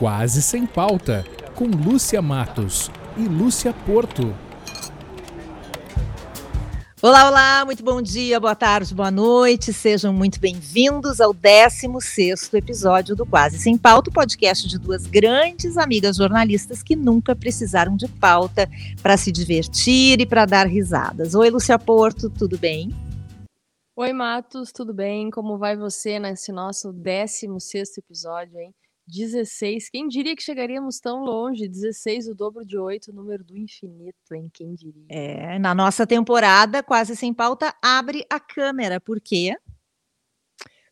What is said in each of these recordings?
Quase Sem Pauta, com Lúcia Matos e Lúcia Porto. Olá, olá, muito bom dia, boa tarde, boa noite, sejam muito bem-vindos ao 16 episódio do Quase Sem Pauta, podcast de duas grandes amigas jornalistas que nunca precisaram de pauta para se divertir e para dar risadas. Oi, Lúcia Porto, tudo bem? Oi, Matos, tudo bem? Como vai você nesse nosso 16 episódio, hein? 16. Quem diria que chegaríamos tão longe? 16, o dobro de 8, número do infinito, hein? Quem diria? É, na nossa temporada, quase sem pauta, abre a câmera. Por quê?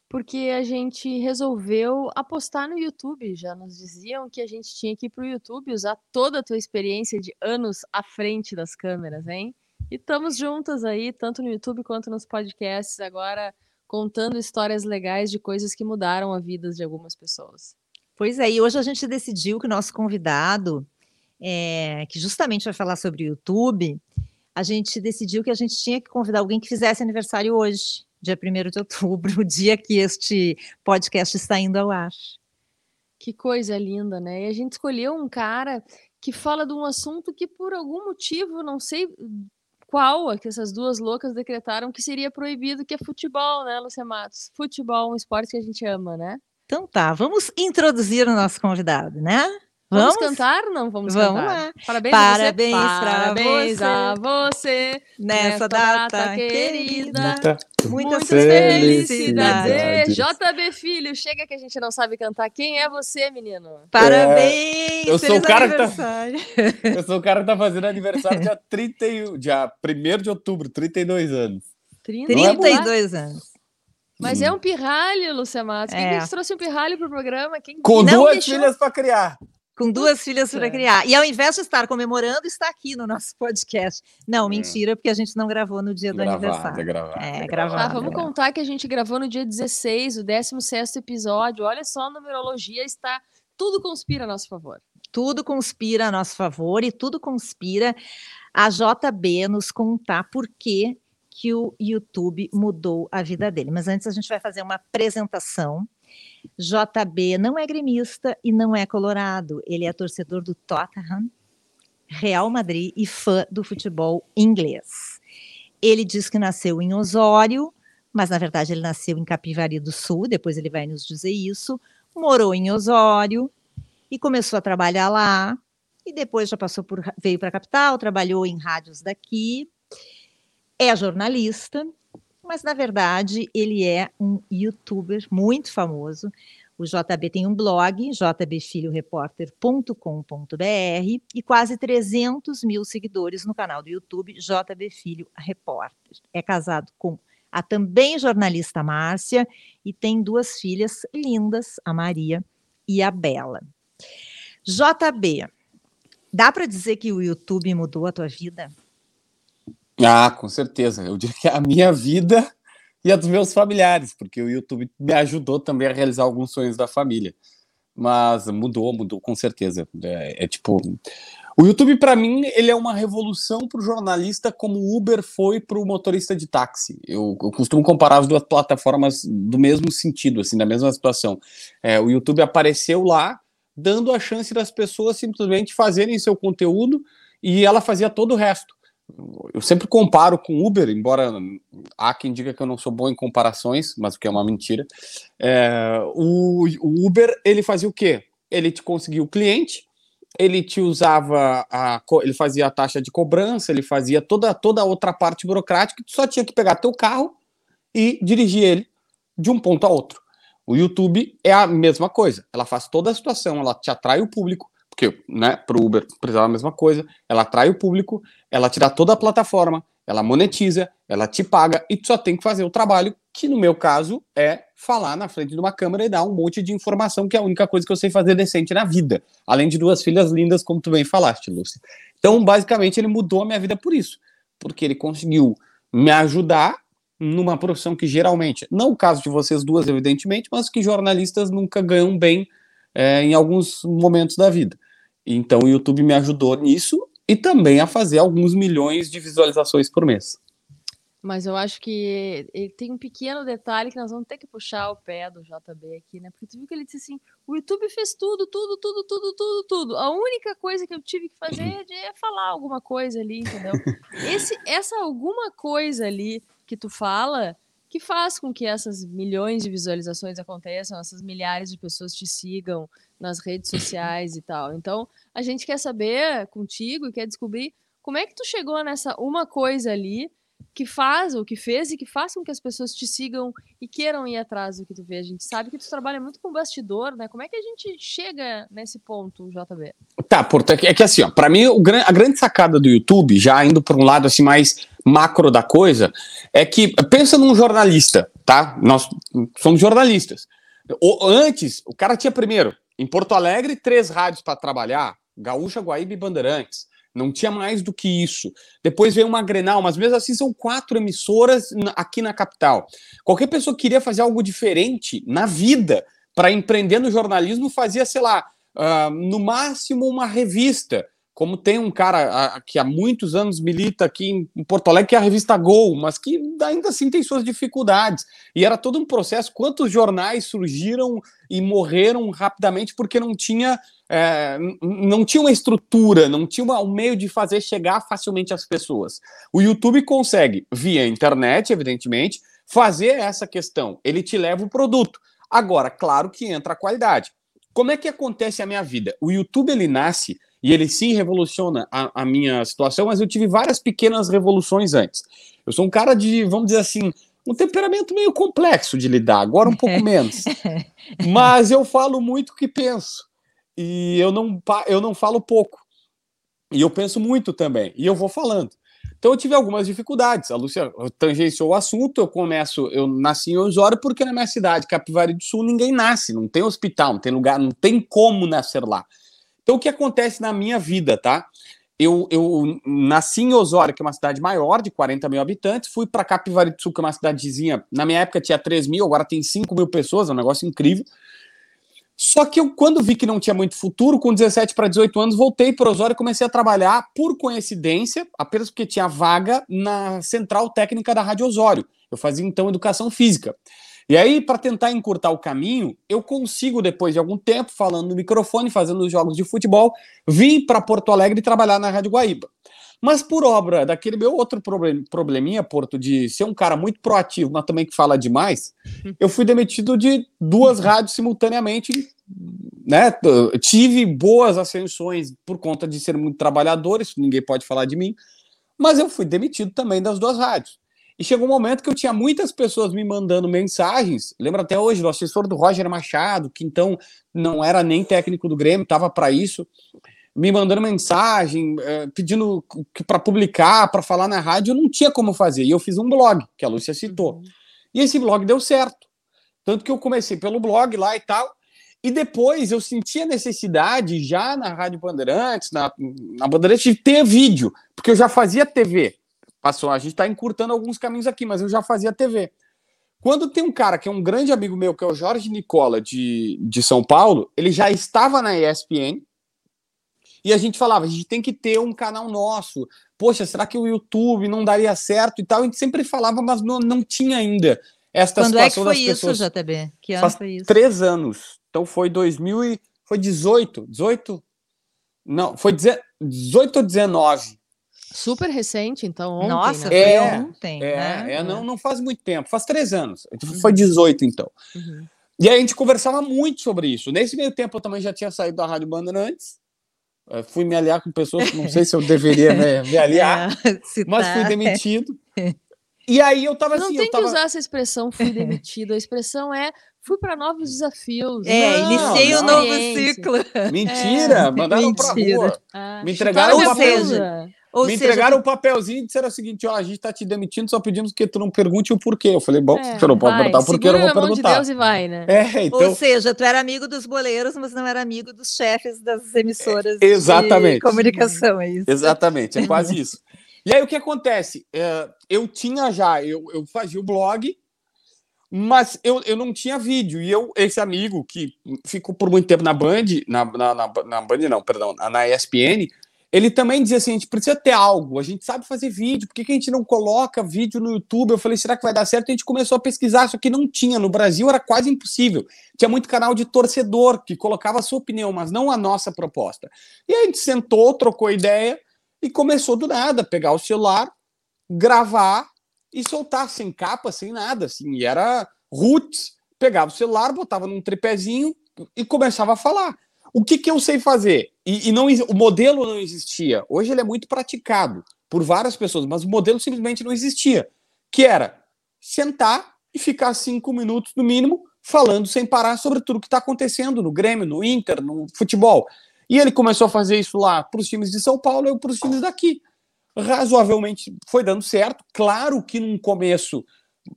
Porque a gente resolveu apostar no YouTube. Já nos diziam que a gente tinha que ir para o YouTube usar toda a tua experiência de anos à frente das câmeras, hein? E estamos juntas aí, tanto no YouTube quanto nos podcasts, agora contando histórias legais de coisas que mudaram a vida de algumas pessoas. Pois é, e hoje a gente decidiu que o nosso convidado, é, que justamente vai falar sobre o YouTube, a gente decidiu que a gente tinha que convidar alguém que fizesse aniversário hoje, dia 1 de outubro, o dia que este podcast está indo ao ar. Que coisa linda, né? E a gente escolheu um cara que fala de um assunto que, por algum motivo, não sei qual, é que essas duas loucas decretaram que seria proibido, que é futebol, né, Lucia Matos? Futebol, um esporte que a gente ama, né? Então tá, vamos introduzir o nosso convidado, né? Vamos, vamos cantar? Não, vamos, vamos cantar. lá. Parabéns, Parabéns você. Parabéns a você nessa data, data querida. Muita, Muitas felicidades. felicidades. JB Filho, chega que a gente não sabe cantar. Quem é você, menino? Parabéns! É, eu sou o cara que tá, Eu sou o cara que tá fazendo aniversário dia 31, dia 1 de outubro, 32 anos. 32 é anos. Mas é um pirralho, Lúcia Matos. Quem é. que trouxe um pirralho pro programa? Quem... Com não duas deixou... filhas para criar. Com duas filhas para criar. E ao invés de estar comemorando, está aqui no nosso podcast. Não, hum. mentira, porque a gente não gravou no dia gravado, do aniversário. É gravado, é, é gravado. Ah, vamos contar que a gente gravou no dia 16, o 16 episódio. Olha só, a numerologia está. Tudo conspira a nosso favor. Tudo conspira a nosso favor e tudo conspira a JB nos contar por que que o YouTube mudou a vida dele. Mas antes a gente vai fazer uma apresentação. JB não é gremista e não é colorado. Ele é torcedor do Tottenham, Real Madrid e fã do futebol inglês. Ele diz que nasceu em Osório, mas na verdade ele nasceu em Capivari do Sul, depois ele vai nos dizer isso. Morou em Osório e começou a trabalhar lá. E depois já passou por veio para a capital, trabalhou em rádios daqui é jornalista, mas na verdade ele é um youtuber muito famoso. O JB tem um blog, jbfilhoreporter.com.br, e quase 300 mil seguidores no canal do YouTube JB Filho Repórter. É casado com a também jornalista Márcia e tem duas filhas lindas, a Maria e a Bela. JB, dá para dizer que o YouTube mudou a tua vida? Ah, com certeza. Eu diria que é a minha vida e a dos meus familiares, porque o YouTube me ajudou também a realizar alguns sonhos da família. Mas mudou, mudou com certeza. É, é tipo. O YouTube, para mim, ele é uma revolução para o jornalista, como o Uber foi para o motorista de táxi. Eu, eu, costumo comparar as duas plataformas do mesmo sentido, assim, na mesma situação. É, o YouTube apareceu lá, dando a chance das pessoas simplesmente fazerem seu conteúdo e ela fazia todo o resto eu sempre comparo com Uber, embora há quem diga que eu não sou bom em comparações, mas o que é uma mentira. É, o, o, Uber ele fazia o quê? Ele te conseguia o cliente, ele te usava a, ele fazia a taxa de cobrança, ele fazia toda toda a outra parte burocrática. Tu só tinha que pegar teu carro e dirigir ele de um ponto a outro. O YouTube é a mesma coisa. Ela faz toda a situação, ela te atrai o público, porque, né, para o Uber precisava a mesma coisa, ela atrai o público, ela te dá toda a plataforma, ela monetiza, ela te paga e tu só tem que fazer o trabalho, que no meu caso é falar na frente de uma câmera e dar um monte de informação, que é a única coisa que eu sei fazer decente na vida, além de duas filhas lindas, como tu bem falaste, Lúcia. Então, basicamente, ele mudou a minha vida por isso, porque ele conseguiu me ajudar numa profissão que geralmente, não o caso de vocês duas, evidentemente, mas que jornalistas nunca ganham bem é, em alguns momentos da vida. Então o YouTube me ajudou nisso e também a fazer alguns milhões de visualizações por mês. Mas eu acho que ele tem um pequeno detalhe que nós vamos ter que puxar o pé do JB aqui, né? Porque tu viu que ele disse assim: o YouTube fez tudo, tudo, tudo, tudo, tudo, tudo. A única coisa que eu tive que fazer é falar alguma coisa ali, entendeu? Esse, essa alguma coisa ali que tu fala que faz com que essas milhões de visualizações aconteçam, essas milhares de pessoas te sigam nas redes sociais e tal. Então, a gente quer saber contigo e quer descobrir como é que tu chegou nessa uma coisa ali que faz, ou que fez e que faz com que as pessoas te sigam e queiram ir atrás do que tu vê. A gente sabe que tu trabalha muito com bastidor, né? Como é que a gente chega nesse ponto, JB? Tá, portanto, é que assim, ó, pra mim, a grande sacada do YouTube, já indo por um lado assim mais macro da coisa, é que, pensa num jornalista, tá? Nós somos jornalistas. O, antes, o cara tinha primeiro, em Porto Alegre, três rádios para trabalhar, Gaúcha, Guaíba e Bandeirantes. Não tinha mais do que isso. Depois veio uma Grenal, mas mesmo assim são quatro emissoras aqui na capital. Qualquer pessoa que queria fazer algo diferente na vida para empreender no jornalismo fazia, sei lá, uh, no máximo uma revista. Como tem um cara uh, que há muitos anos milita aqui em Porto Alegre, que é a revista Gol, mas que ainda assim tem suas dificuldades. E era todo um processo. Quantos jornais surgiram e morreram rapidamente porque não tinha é, não tinha uma estrutura, não tinha um meio de fazer chegar facilmente às pessoas. O YouTube consegue, via internet, evidentemente, fazer essa questão. Ele te leva o produto. Agora, claro que entra a qualidade. Como é que acontece a minha vida? O YouTube ele nasce e ele sim revoluciona a, a minha situação, mas eu tive várias pequenas revoluções antes. Eu sou um cara de, vamos dizer assim, um temperamento meio complexo de lidar, agora um pouco menos. Mas eu falo muito o que penso e eu não, eu não falo pouco. E eu penso muito também, e eu vou falando. Então eu tive algumas dificuldades. A Lúcia tangenciou o assunto, eu começo, eu nasci em Osório porque na minha cidade, Capivari do Sul, ninguém nasce, não tem hospital, não tem lugar, não tem como nascer lá. Então o que acontece na minha vida, tá? Eu, eu nasci em Osório, que é uma cidade maior, de 40 mil habitantes, fui para Capivari do Sul, que é uma cidadezinha, na minha época tinha 3 mil, agora tem 5 mil pessoas, é um negócio incrível. Só que eu, quando vi que não tinha muito futuro, com 17 para 18 anos, voltei para Osório e comecei a trabalhar, por coincidência, apenas porque tinha vaga na central técnica da Rádio Osório. Eu fazia então educação física. E aí, para tentar encurtar o caminho, eu consigo, depois de algum tempo, falando no microfone, fazendo os jogos de futebol, vir para Porto Alegre e trabalhar na Rádio Guaíba. Mas por obra daquele meu outro probleminha, Porto, de ser um cara muito proativo, mas também que fala demais, eu fui demitido de duas rádios simultaneamente, né? Tive boas ascensões por conta de ser muito trabalhador, isso ninguém pode falar de mim, mas eu fui demitido também das duas rádios. E chegou um momento que eu tinha muitas pessoas me mandando mensagens. Lembra até hoje do assessor do Roger Machado, que então não era nem técnico do Grêmio, estava para isso me mandando mensagem, é, pedindo para publicar, para falar na rádio, eu não tinha como fazer. E eu fiz um blog, que a Lúcia citou. Uhum. E esse blog deu certo. Tanto que eu comecei pelo blog lá e tal. E depois eu senti a necessidade, já na Rádio Bandeirantes, na, na Bandeirantes, de ter vídeo, porque eu já fazia TV. Passou, a gente está encurtando alguns caminhos aqui, mas eu já fazia TV. Quando tem um cara que é um grande amigo meu, que é o Jorge Nicola, de, de São Paulo, ele já estava na ESPN, e a gente falava, a gente tem que ter um canal nosso. Poxa, será que o YouTube não daria certo e tal? A gente sempre falava, mas não, não tinha ainda esta Quando situação é que foi isso, pessoas. JB? Que ano Faz foi isso? Três anos. Então foi 2000 e... Foi 18? 18? Não, foi 18 ou 19. Super recente, então, ontem, Nossa, né? é, foi ontem. É, né? é, não, não faz muito tempo, faz três anos. Foi 18, então. Uhum. E aí a gente conversava muito sobre isso. Nesse meio tempo eu também já tinha saído da Rádio Bandeirantes. Uh, fui me aliar com pessoas que não sei se eu deveria me, me aliar, É, mas fui demitido. E aí eu tava Não assim, tem eu tava... que usar essa expressão fui demitido. A expressão é fui para novos desafios. É, Não, iniciei um não. novo ciclo. Mentira, mandaram pra mentira. rua. Ah, Me entregaram o a papel. Ou me seja, entregaram o papelzinho e disseram o seguinte: ó, a gente tá te demitindo, só pedimos que tu não pergunte o porquê. Eu falei, bom, É, se eu não pode vai, perguntar o porquê, eu não vou mão de perguntar. Deus e vai, né? É, então. Ou seja, tu era amigo dos boleiros, mas não era amigo dos chefes das emissoras exatamente. de comunicação, é isso? Exatamente, é quase isso. E aí o que acontece? É, eu tinha já, eu, eu fazia o blog, mas eu, eu não tinha vídeo. E eu, esse amigo que ficou por muito tempo na Band, na, na, na, na Band não, perdão, na ESPN, ele também dizia assim: a gente precisa ter algo, a gente sabe fazer vídeo, por que, que a gente não coloca vídeo no YouTube? Eu falei, será que vai dar certo? A gente começou a pesquisar, só que não tinha. No Brasil era quase impossível. Tinha muito canal de torcedor que colocava a sua opinião, mas não a nossa proposta. E a gente sentou, trocou ideia e começou do nada, pegar o celular, gravar e soltar sem capa, sem nada, assim. E era roots, pegava o celular, botava num tripézinho e começava a falar. O que, que eu sei fazer? E, e, não, o modelo não existia. Hoje ele é muito praticado por várias pessoas, mas o modelo simplesmente não existia. Que era sentar e ficar cinco minutos no mínimo falando sem parar sobre tudo que está acontecendo no Grêmio, no Inter, no futebol. E ele começou a fazer isso lá para os times de São Paulo e para os times daqui. Razoavelmente foi dando certo. Claro que num começo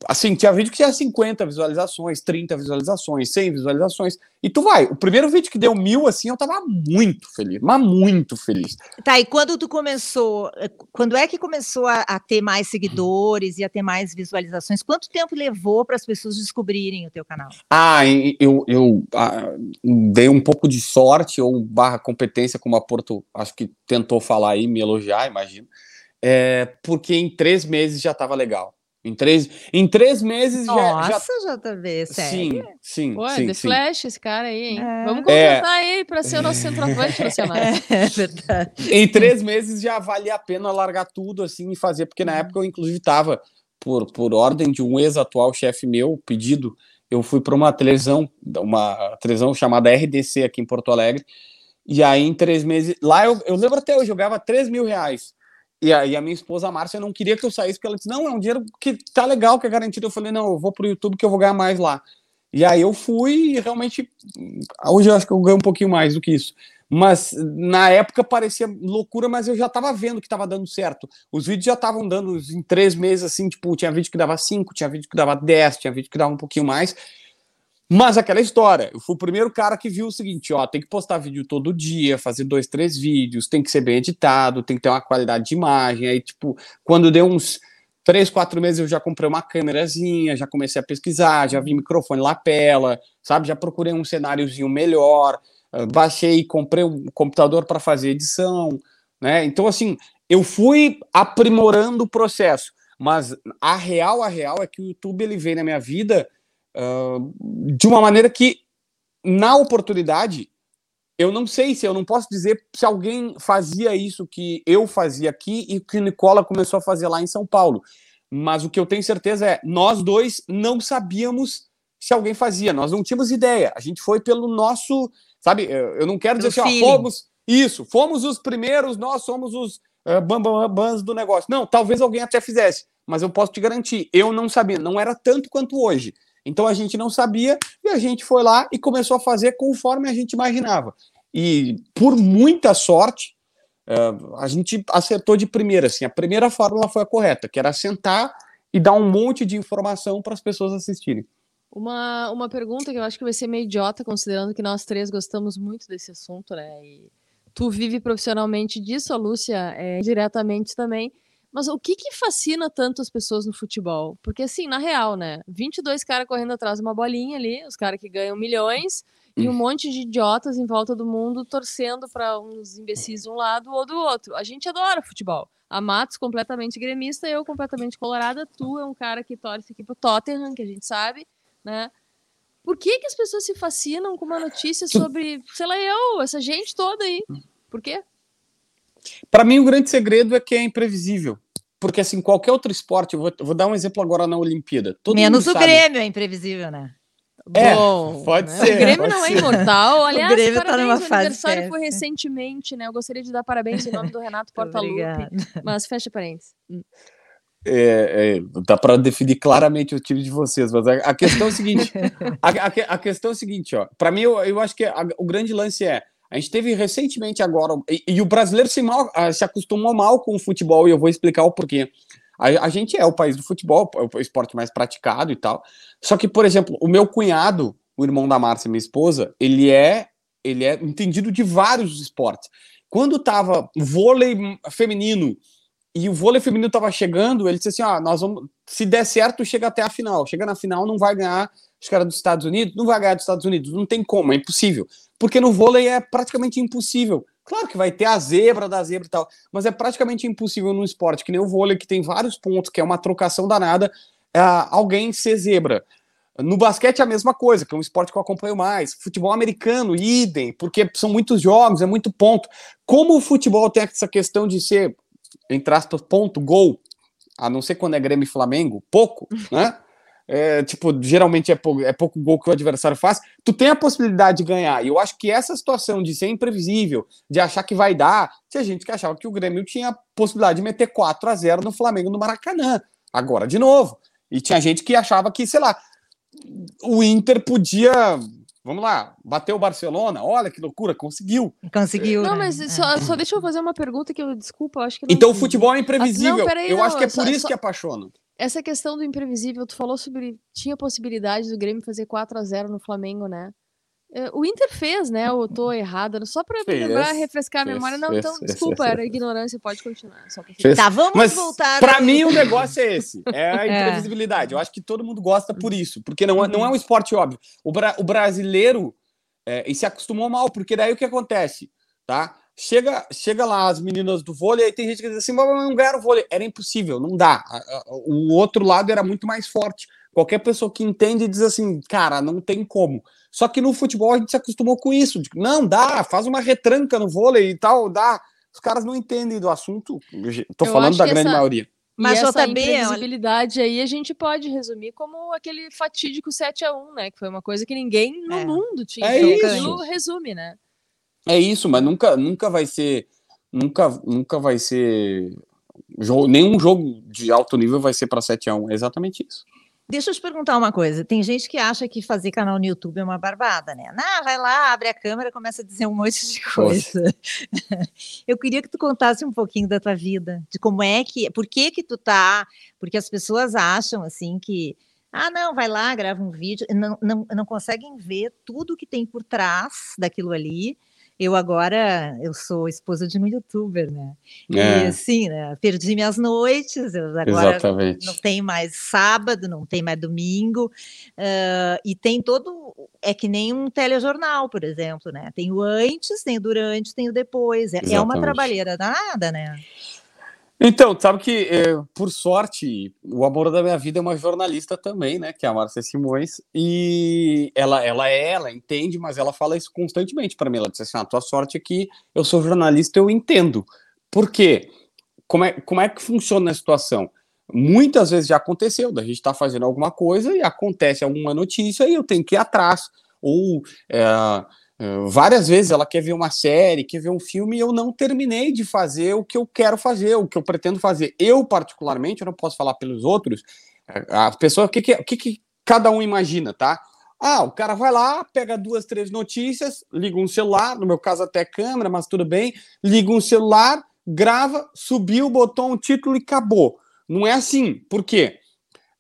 Assim, tinha vídeo que tinha 50 visualizações, 30 visualizações, 100 visualizações. E tu vai. O primeiro vídeo que deu mil, assim, eu tava muito feliz, mas muito feliz. Tá, e quando tu começou, eh, quando é que começou a, a ter mais seguidores e a ter mais visualizações? Quanto tempo levou para as pessoas descobrirem o teu canal? Ah, eu, eu ah, dei um pouco de sorte ou barra competência, como a Porto, acho que tentou falar aí, me elogiar, imagino. É, porque em três meses já tava legal. Em três, em três meses Nossa, já. Nossa, JB, sério? Sim, sim. Pô, sim, The sim. Flash, esse cara aí, hein? É. Vamos contratar ele para ser o nosso centroavante, Luciano. É verdade. Em três meses já valia a pena largar tudo assim e fazer, porque na época eu, inclusive, estava, por, por ordem de um ex-atual chefe meu, pedido, eu fui para uma televisão, uma televisão chamada RDC aqui em Porto Alegre, e aí em três meses. Lá eu, eu lembro até hoje, eu ganhava 3 mil reais. E a, e a minha esposa, a Márcia, não queria que eu saísse, porque ela disse: Não, é um dinheiro que tá legal, que é garantido. Eu falei: Não, eu vou pro YouTube que eu vou ganhar mais lá. E aí eu fui e realmente. Hoje eu acho que eu ganho um pouquinho mais do que isso. Mas na época parecia loucura, mas eu já tava vendo que tava dando certo. Os vídeos já estavam dando em três meses, assim, tipo, tinha vídeo que dava cinco, tinha vídeo que dava dez, tinha vídeo que dava um pouquinho mais. Mas aquela história, eu fui o primeiro cara que viu o seguinte, ó, tem que postar vídeo todo dia, fazer dois, três vídeos, tem que ser bem editado, tem que ter uma qualidade de imagem. Aí, tipo, quando deu uns três, quatro meses, eu já comprei uma câmerazinha, já comecei a pesquisar, já vi microfone lapela, sabe? Já procurei um cenáriozinho melhor, uh, baixei, comprei um computador para fazer edição, né? Então, assim, eu fui aprimorando o processo, mas a real, a real é que o YouTube ele veio na minha vida uh, de uma maneira que, na oportunidade, eu não sei se eu não posso dizer se alguém fazia isso que eu fazia aqui e que o Nicola começou a fazer lá em São Paulo. Mas o que eu tenho certeza é, nós dois não sabíamos se alguém fazia, nós não tínhamos ideia. A gente foi pelo nosso, sabe? Eu não quero dizer assim, ó, fomos isso, fomos os primeiros, nós somos os uh, bambambans do negócio. Não, talvez alguém até fizesse, mas eu posso te garantir, eu não sabia, não era tanto quanto hoje. Então a gente não sabia e a gente foi lá e começou a fazer conforme a gente imaginava. E por muita sorte, uh, a gente acertou de primeira. Assim, a primeira fórmula foi a correta, que era sentar e dar um monte de informação para as pessoas assistirem. Uma, uma pergunta que eu acho que vai ser meio idiota, considerando que nós três gostamos muito desse assunto, né? E tu vive profissionalmente disso, a Lúcia é, diretamente também. Mas o que que fascina tanto as pessoas no futebol? Porque, assim, na real, né? 22 caras correndo atrás de uma bolinha ali, os caras que ganham milhões, e um monte de idiotas em volta do mundo torcendo para uns imbecis de um lado ou do outro. A gente adora futebol. A Matos completamente gremista, eu completamente colorada. Tu é um cara que torce aqui pro Tottenham, que a gente sabe, né? Por que que as pessoas se fascinam com uma notícia sobre, sei lá, eu, essa gente toda aí? Por quê? Para mim, o grande segredo é que é imprevisível. Porque, assim, qualquer outro esporte, eu vou, vou dar um exemplo agora na Olimpíada. Todo Menos o sabe. Grêmio é imprevisível, né? É, Bom, pode né? ser, O Grêmio não é ser. imortal. Aliás, Grêmio tá parabéns, numa o fase aniversário foi recentemente, né? Eu gostaria de dar parabéns em nome do Renato Portaluppi, mas fecha parênteses. É, é, dá para definir claramente o time de vocês, mas a, a questão é o seguinte: a, a a questão é o seguinte, ó. Para mim, eu, eu acho que a- o grande lance é a gente teve recentemente agora e, e o brasileiro se, mal, ah, se acostumou mal com o futebol e eu vou explicar o porquê. A, a gente é o país do futebol, é o esporte mais praticado e tal. Só que, por exemplo, o meu cunhado, o irmão da Márcia, minha esposa, ele é ele é entendido de vários esportes. Quando tava vôlei feminino e o vôlei feminino estava chegando, ele disse assim: ó, nós vamos, se der certo, chega até a final. Chega na final, não vai ganhar os caras dos Estados Unidos, não vai ganhar dos Estados Unidos, não tem como, é impossível. Porque no vôlei é praticamente impossível Claro que vai ter a zebra da zebra e tal, mas é praticamente impossível num esporte que nem o vôlei, que tem vários pontos, que é uma trocação danada, é, alguém ser zebra. No basquete é a mesma coisa, que é um esporte que eu acompanho mais. Futebol americano, idem, porque são muitos jogos, é muito ponto. Como o futebol tem essa questão de ser, entre aspas, ponto, gol, a não ser quando é Grêmio e Flamengo, pouco, né? É, tipo, geralmente é pouco, é pouco gol que o adversário faz, tu tem a possibilidade de ganhar. E eu acho que essa situação de ser imprevisível, de achar que vai dar, tinha gente que achava que o Grêmio tinha a possibilidade de meter 4 a 0 no Flamengo no Maracanã. Agora, de novo. E tinha gente que achava que, sei lá, o Inter podia Vamos lá, bateu o Barcelona, olha que loucura, conseguiu. Conseguiu. Não, né? mas só, só, deixa eu fazer uma pergunta que eu, desculpa, eu acho que. então o futebol é imprevisível. Ah, não, peraí, eu não, acho que é por só, isso só... que apaixona. Essa questão do imprevisível, tu falou sobre. Tinha possibilidade do Grêmio fazer 4 a 0 no Flamengo, né? É, o Inter fez, né? Eu tô errada, só para lembrar, refrescar a fez, memória. Não, fez, então, fez, desculpa, era ignorância, pode continuar. Só pra... Tá, vamos Mas, voltar. Para mim, o negócio é esse: é a imprevisibilidade. É. Eu acho que todo mundo gosta por isso, porque não, é, não é um esporte óbvio. O, bra o brasileiro é, e se acostumou mal, porque daí o que acontece, tá? Chega, chega lá as meninas do vôlei, aí tem gente que diz assim, mas não ganharam vôlei. Era impossível, não dá. O outro lado era muito mais forte. Qualquer pessoa que entende diz assim, cara, não tem como. Só que no futebol a gente se acostumou com isso. De, não, dá, faz uma retranca no vôlei e tal, dá. Os caras não entendem do assunto. Tô Eu falando da grande essa... maioria. Mas e essa JB, imprevisibilidade olha... aí a gente pode resumir como aquele fatídico 7 a 1 né? Que foi uma coisa que ninguém no é. mundo tinha. É isso. resume, né? É isso, mas nunca, nunca vai ser. Nunca, nunca vai ser. Jogo, nenhum jogo de alto nível vai ser para 7 a 1 É exatamente isso. Deixa eu te perguntar uma coisa. Tem gente que acha que fazer canal no YouTube é uma barbada, né? Ah, vai lá, abre a câmera, começa a dizer um monte de coisa. eu queria que tu contasse um pouquinho da tua vida, de como é que, por que que tu tá, porque as pessoas acham assim que ah, não, vai lá, grava um vídeo, não, não, não conseguem ver tudo que tem por trás daquilo ali eu agora, eu sou esposa de um youtuber, né? É. E sim, né? Perdi minhas noites, eu agora Exatamente. não tem mais sábado, não tem mais domingo, uh, e tem todo, é que nem um telejornal, por exemplo, né? Tem o antes, tem o durante, tem o depois, é, é uma trabalheira danada, né? Então, sabe que, é, por sorte, o amor da minha vida é uma jornalista também, né? Que é a Márcia Simões. E ela, ela é, ela entende, mas ela fala isso constantemente para mim. Ela diz assim: a ah, tua sorte é que eu sou jornalista, eu entendo. Por quê? Como é, como é que funciona a situação? Muitas vezes já aconteceu, da gente estar tá fazendo alguma coisa e acontece alguma notícia e eu tenho que ir atrás. Ou. É, várias vezes ela quer ver uma série, quer ver um filme, e eu não terminei de fazer o que eu quero fazer, o que eu pretendo fazer. Eu, particularmente, eu não posso falar pelos outros, a pessoa, o que, que, que, que cada um imagina, tá? Ah, o cara vai lá, pega duas, três notícias, liga um celular, no meu caso até câmera, mas tudo bem, liga um celular, grava, subiu, botou um título e acabou. Não é assim. Por quê?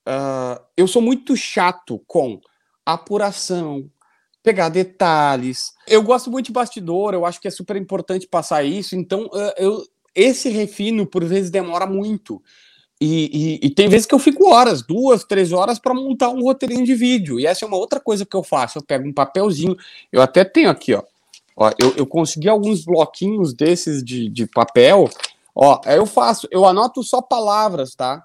Uh, eu sou muito chato com apuração, pegar detalhes. Eu gosto muito de bastidor, eu acho que é super importante passar isso, então eu, esse refino, por vezes, demora muito. E, e, e, tem vezes que eu fico horas, duas, três horas, para montar um roteirinho de vídeo. E essa é uma outra coisa que eu faço. Eu pego um papelzinho, eu até tenho aqui, ó. ó eu, eu consegui alguns bloquinhos desses de, de papel. Ó, aí eu faço, eu anoto só palavras, tá?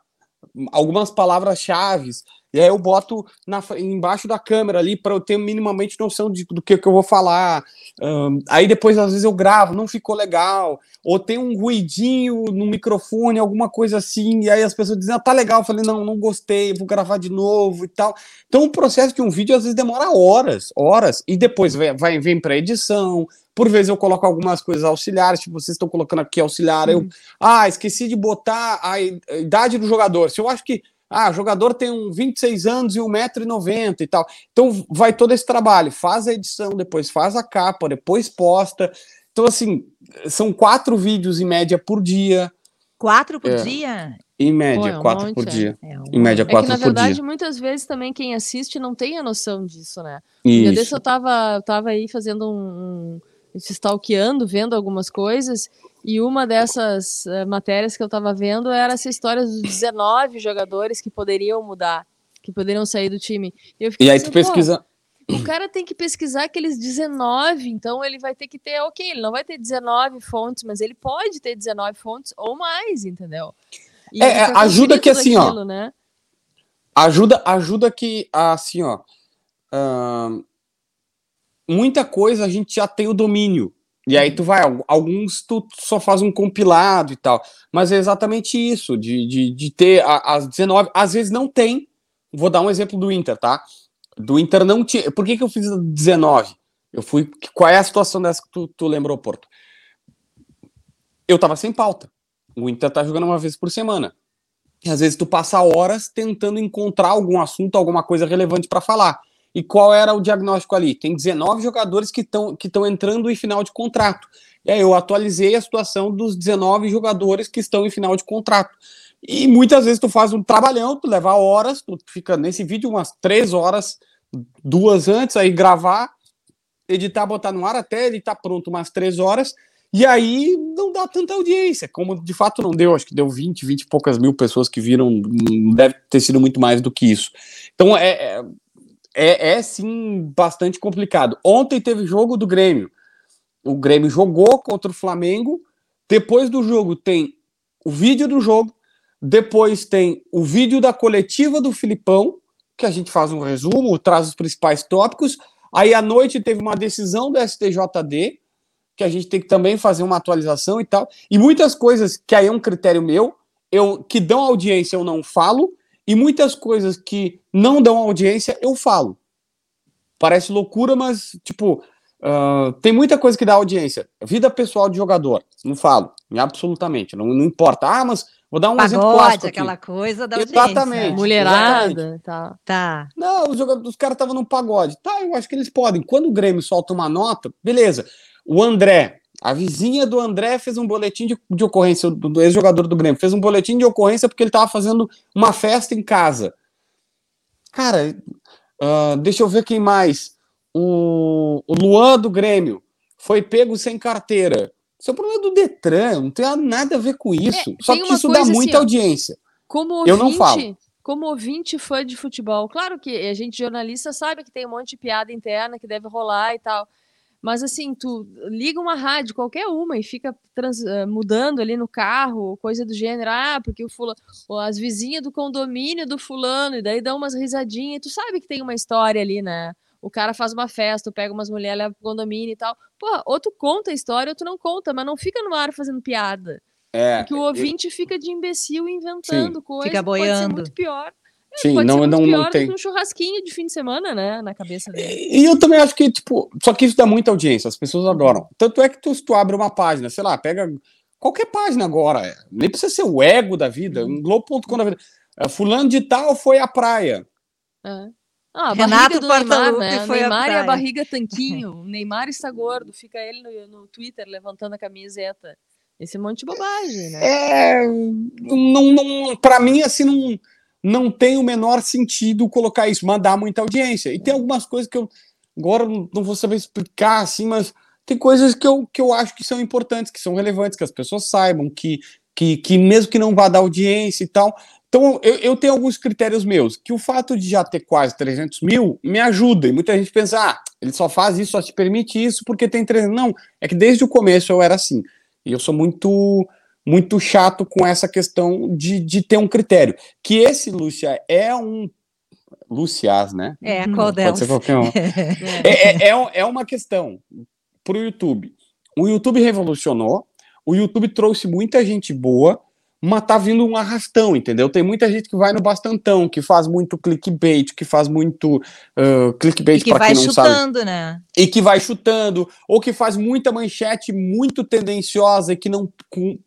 Algumas palavras-chave e aí eu boto na, embaixo da câmera ali para eu ter minimamente noção de, do que, que eu vou falar. Um, aí depois, às vezes, eu gravo, não ficou legal. Ou tem um ruidinho no microfone, alguma coisa assim. E aí as pessoas dizem, ah, tá legal. Eu falei, não, não gostei, vou gravar de novo e tal. Então o processo de um vídeo às vezes demora horas, horas. E depois vem, vai, vem para edição. Por vezes eu coloco algumas coisas auxiliares, tipo, vocês estão colocando aqui auxiliar. Eu, ah, esqueci de botar a idade do jogador. Se eu acho que ah, o jogador tem um 26 anos e 1,90m e tal. Então vai todo esse trabalho, faz a edição, depois faz a capa, depois posta. Então, assim, são quatro vídeos em média por dia. Quatro por é. dia? Em média, Pô, é um quatro monte, por é. dia. É um... Em média, quatro é que, na verdade, muitas vezes também quem assiste não tem a noção disso, né? Isso. Um dia eu tava, eu tava aí fazendo um, um stalkeando, vendo algumas coisas, e uma dessas uh, matérias que eu estava vendo era essa história dos 19 jogadores que poderiam mudar, que poderiam sair do time. E, e aí tu pesquisa. o cara tem que pesquisar aqueles 19, então ele vai ter que ter, ok, ele não vai ter 19 fontes, mas ele pode ter 19 fontes ou mais, entendeu? E é, ajuda que assim, daquilo, ó. Né? Ajuda, ajuda que, assim, ó. Uh, muita coisa a gente já tem o domínio. E aí tu vai, alguns tu só faz um compilado e tal. Mas é exatamente isso, de, de, de ter as 19, às vezes não tem. Vou dar um exemplo do Inter, tá? Do Inter não tinha. Por que, que eu fiz 19? Eu fui. Qual é a situação dessa que tu, tu lembrou, Porto? Eu tava sem pauta. O Inter tá jogando uma vez por semana. E às vezes tu passa horas tentando encontrar algum assunto, alguma coisa relevante para falar. E qual era o diagnóstico ali? Tem 19 jogadores que estão que entrando em final de contrato. E aí eu atualizei a situação dos 19 jogadores que estão em final de contrato. E muitas vezes tu faz um trabalhão, tu leva horas, tu fica nesse vídeo umas três horas, duas antes, aí gravar, editar, botar no ar até ele tá pronto umas três horas, e aí não dá tanta audiência, como de fato não deu, acho que deu 20, 20 e poucas mil pessoas que viram, deve ter sido muito mais do que isso. Então é, é é, sim bastante complicado. Ontem teve jogo do Grêmio. O Grêmio jogou contra o Flamengo. Depois do jogo tem o vídeo do jogo. Depois tem o vídeo da coletiva do Filipão, que a gente faz um resumo, traz os principais tópicos. Aí à noite teve uma decisão do STJD, que a gente tem que também fazer uma atualização e tal. E muitas coisas que aí é um critério meu, eu que dão audiência eu não falo, e muitas coisas que não dão audiência, eu falo. Parece loucura, mas, tipo, uh, tem muita coisa que dá audiência. Vida pessoal de jogador, não falo, absolutamente, não, não importa. Ah, mas vou dar um Pagode, exemplo clássico aquela aqui. coisa da audiência. Exatamente. Mulherada, exatamente. tá. tá. Não, os, os caras estavam no pagode. Tá, eu acho que eles podem. Quando o Grêmio solta uma nota, beleza. O André, a vizinha do André fez um boletim de, de ocorrência, do, do ex-jogador do Grêmio, fez um boletim de ocorrência porque ele estava fazendo uma festa em casa. Cara, uh, deixa eu ver quem mais. O, o Luan do Grêmio foi pego sem carteira. Isso é um problema do Detran, não tem nada a ver com isso. É, Só que isso dá muita assim, audiência. Como ouvinte, eu não falo. Como ouvinte fã de futebol, claro que a gente jornalista sabe que tem um monte de piada interna que deve rolar e tal. Mas assim, tu liga uma rádio, qualquer uma, e fica trans, uh, mudando ali no carro, coisa do gênero, ah, porque o fulano, as vizinhas do condomínio do fulano, e daí dá umas risadinhas, e tu sabe que tem uma história ali, né? O cara faz uma festa, pega umas mulheres, leva pro condomínio e tal. Pô, ou tu conta a história, ou tu não conta, mas não fica no ar fazendo piada. É, porque o ouvinte eu... fica de imbecil inventando coisas. Fica boiando. Pode ser muito pior. Sim, Pode não, não, não tem. um churrasquinho de fim de semana, né, na cabeça dele. E, e, eu também acho que, tipo, só que isso dá muita audiência, as pessoas adoram. Tanto é que tu, se tu abre uma página, sei lá, pega qualquer página agora, é, nem precisa ser o ego da vida, um globo.com da vida. É, fulano de tal foi à praia. É. Ah, a Renato do Neymar, né? Foi Neymar a e a barriga tanquinho. o Neymar está gordo, fica ele no, no Twitter levantando a camiseta. Esse monte de bobagem, né? É, não, não, pra mim, assim, não não tem o menor sentido colocar isso, mas dá muita audiência. E tem algumas coisas que eu agora não vou saber explicar assim, mas tem coisas que eu, que eu acho que são importantes, que são relevantes, que as pessoas saibam, que, que, que mesmo que não vá dar audiência e tal. Então, eu, eu tenho alguns critérios meus, que o fato de já ter quase 300 mil me ajuda. E muita gente pensa, ah, ele só faz isso, só te permite isso porque tem 300. Não, é que desde o começo eu era assim. E eu sou muito muito chato com essa questão de, de ter um critério. Que esse, Lúcia, é um. Lucias, né? É, qual delas? Pode ser qualquer um. é, é, é, é uma questão para o YouTube. O YouTube revolucionou, o YouTube trouxe muita gente boa, mas tá vindo um arrastão, entendeu? Tem muita gente que vai no bastantão, que faz muito clickbait, que faz muito uh, clickbait para quem não chutando, sabe. né? E que vai chutando, ou que faz muita manchete muito tendenciosa e que não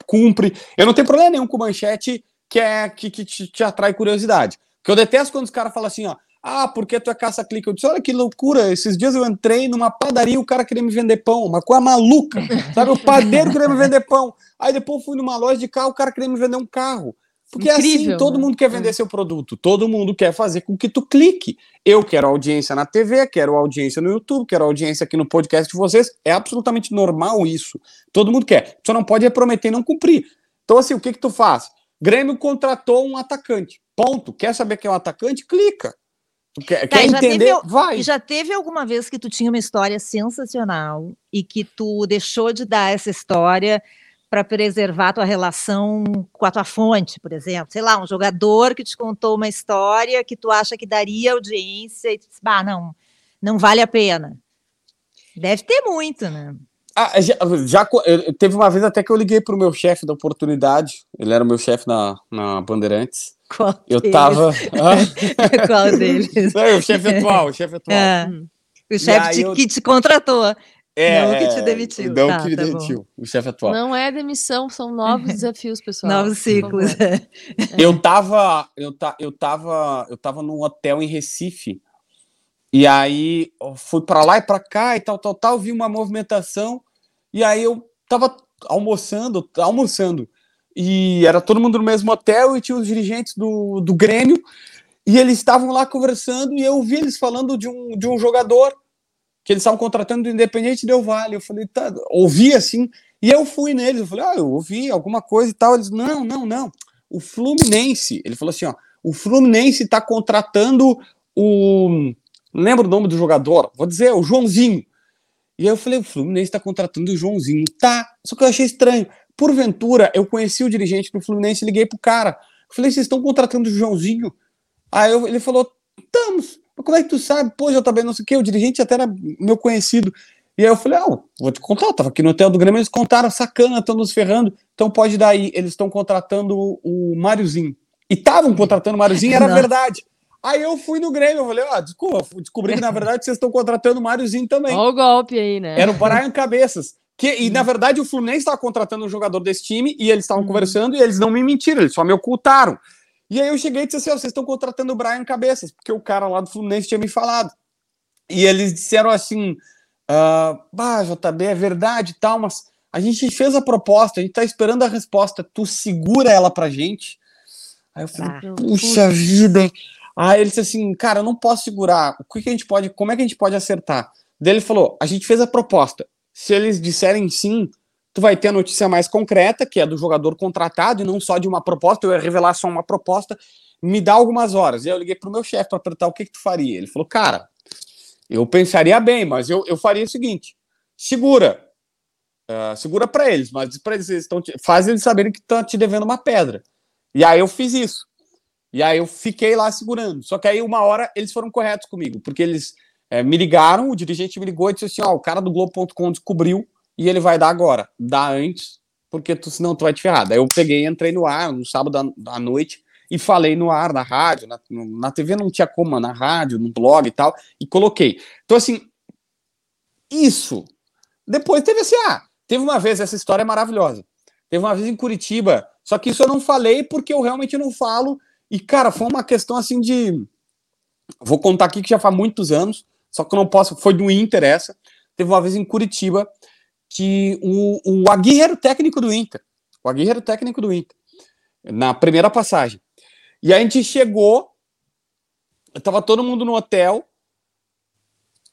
cumpre. Eu não tenho problema nenhum com manchete que é que, que te, te atrai curiosidade. Porque eu detesto quando os caras falam assim, ó, ah, porque tu é caça-clique? Eu disse, olha que loucura, esses dias eu entrei numa padaria e o cara queria me vender pão, uma coisa maluca, sabe? O padeiro queria me vender pão. Aí depois fui numa loja de carro, o cara queria me vender um carro. Porque é assim, Incrível, assim, todo né? mundo quer vender seu produto, todo mundo quer fazer com que tu clique. Eu quero audiência na TV, quero audiência no YouTube, quero audiência aqui no podcast de vocês. É absolutamente normal isso. Todo mundo quer. Só não pode prometer e não cumprir. Então, assim, o que que tu faz? Grêmio contratou um atacante. Ponto. Quer saber quem é o atacante? Clica. Tu quer, Tá, quer já entender? teve- Vai. Já teve alguma vez que tu tinha uma história sensacional e que tu deixou de dar essa história para preservar tua relação com a tua fonte, por exemplo? Sei lá, um jogador que te contou uma história que tu acha que daria audiência e tu disse, bah, não, não vale a pena. Deve ter muito, né? Ah, já, já eu- teve uma vez até que eu liguei pro meu chefe da oportunidade. Ele era o meu chefe na, na Bandeirantes. Qual Eu deles? tava. Ah, Qual deles? não, o chefe atual, o chefe atual. Ah, Hum. o chefe te- eu- que te contratou. É, não que te é, demitiu. Não Tá, que tá bom. demitiu, o chefe atual. Não é demissão, são novos desafios, pessoal. Novos ciclos. favor. Eu tava, eu, ta, eu tava, eu tava num hotel em Recife. E aí eu fui pra lá e pra cá e tal, tal, tal, vi uma movimentação e aí eu tava almoçando, almoçando. E era todo mundo no mesmo hotel e tinha os dirigentes do, do Grêmio e eles estavam lá conversando e eu ouvi eles falando de um, de um jogador que eles estavam contratando do Independente Del Vale. Eu falei, tá, ouvi assim, e eu fui neles, eu falei, ah, eu ouvi alguma coisa e tal. Eles, não, não, não. O Fluminense, ele falou assim, ó, o Fluminense tá contratando o. Não lembro o nome do jogador, vou dizer, o Joãozinho. E aí eu falei, o Fluminense tá contratando o Joãozinho. Tá, só que eu achei estranho. Porventura, eu conheci o dirigente do Fluminense, liguei pro cara. Eu falei, vocês estão contratando o Joãozinho? Aí eu- ele falou, estamos. Mas como é que tu sabe? Pô, JB, não sei o quê, o dirigente até era meu conhecido. E aí eu falei, ah, vou te contar, eu tava aqui no hotel do Grêmio, eles contaram, sacana, estão nos ferrando, então pode dar aí, eles estão contratando o, o Máriozinho. E estavam contratando o Máriozinho, era Nossa. verdade. Aí eu fui no Grêmio, eu falei, ó, desculpa, descobri que na verdade vocês estão contratando o Máriozinho também. Olha o golpe aí, né? Era o Brian Cabeças. Que, e na verdade o Fluminense estava contratando um jogador desse time e eles estavam Uhum. conversando e eles não me mentiram, eles só me ocultaram. E aí eu cheguei e disse assim: ó, vocês estão contratando o Brian Cabeças, porque o cara lá do Fluminense tinha me falado. E eles disseram assim: ah, bah, JB, é verdade e tal, mas a gente fez a proposta, a gente tá esperando a resposta, tu segura ela pra gente. Aí eu falei, Ah, puxa vida, hein? Aí ele disse assim, cara, eu não posso segurar. O que, que a gente pode, como é que a gente pode acertar? Daí ele falou, a gente fez a proposta. Se eles disserem sim, tu vai ter a notícia mais concreta, que é do jogador contratado, e não só de uma proposta, eu ia revelar só uma proposta, me dá algumas horas. E aí eu liguei pro meu chefe para perguntar o que, que tu faria. Ele falou, cara, eu pensaria bem, mas eu, eu faria o seguinte: segura. Ah, segura para eles, mas pra eles, eles te- faz eles saberem que estão te devendo uma pedra. E aí eu fiz isso. E aí eu fiquei lá segurando. Só que aí uma hora eles foram corretos comigo, porque eles eh, me ligaram, o dirigente me ligou e disse assim: ó, o cara do Globo.com descobriu e ele vai dar agora. Dá antes, porque tu, senão tu vai te ferrar. Daí eu peguei entrei no ar no sábado à, noite e falei no ar, na rádio, na, na TV não tinha como, na rádio, no blog e tal, e coloquei. Então, assim, isso. Depois teve assim, ah, teve uma vez, essa história é maravilhosa. Teve uma vez em Curitiba, só que isso eu não falei porque eu realmente não falo. E, cara, foi uma questão assim de. Vou contar aqui que já faz muitos anos, só que eu não posso. Foi do Inter essa. Teve uma vez em Curitiba que o, o Aguirre era o técnico do Inter. O Aguirre era o técnico do Inter. Na primeira passagem. E a gente chegou, tava todo mundo no hotel.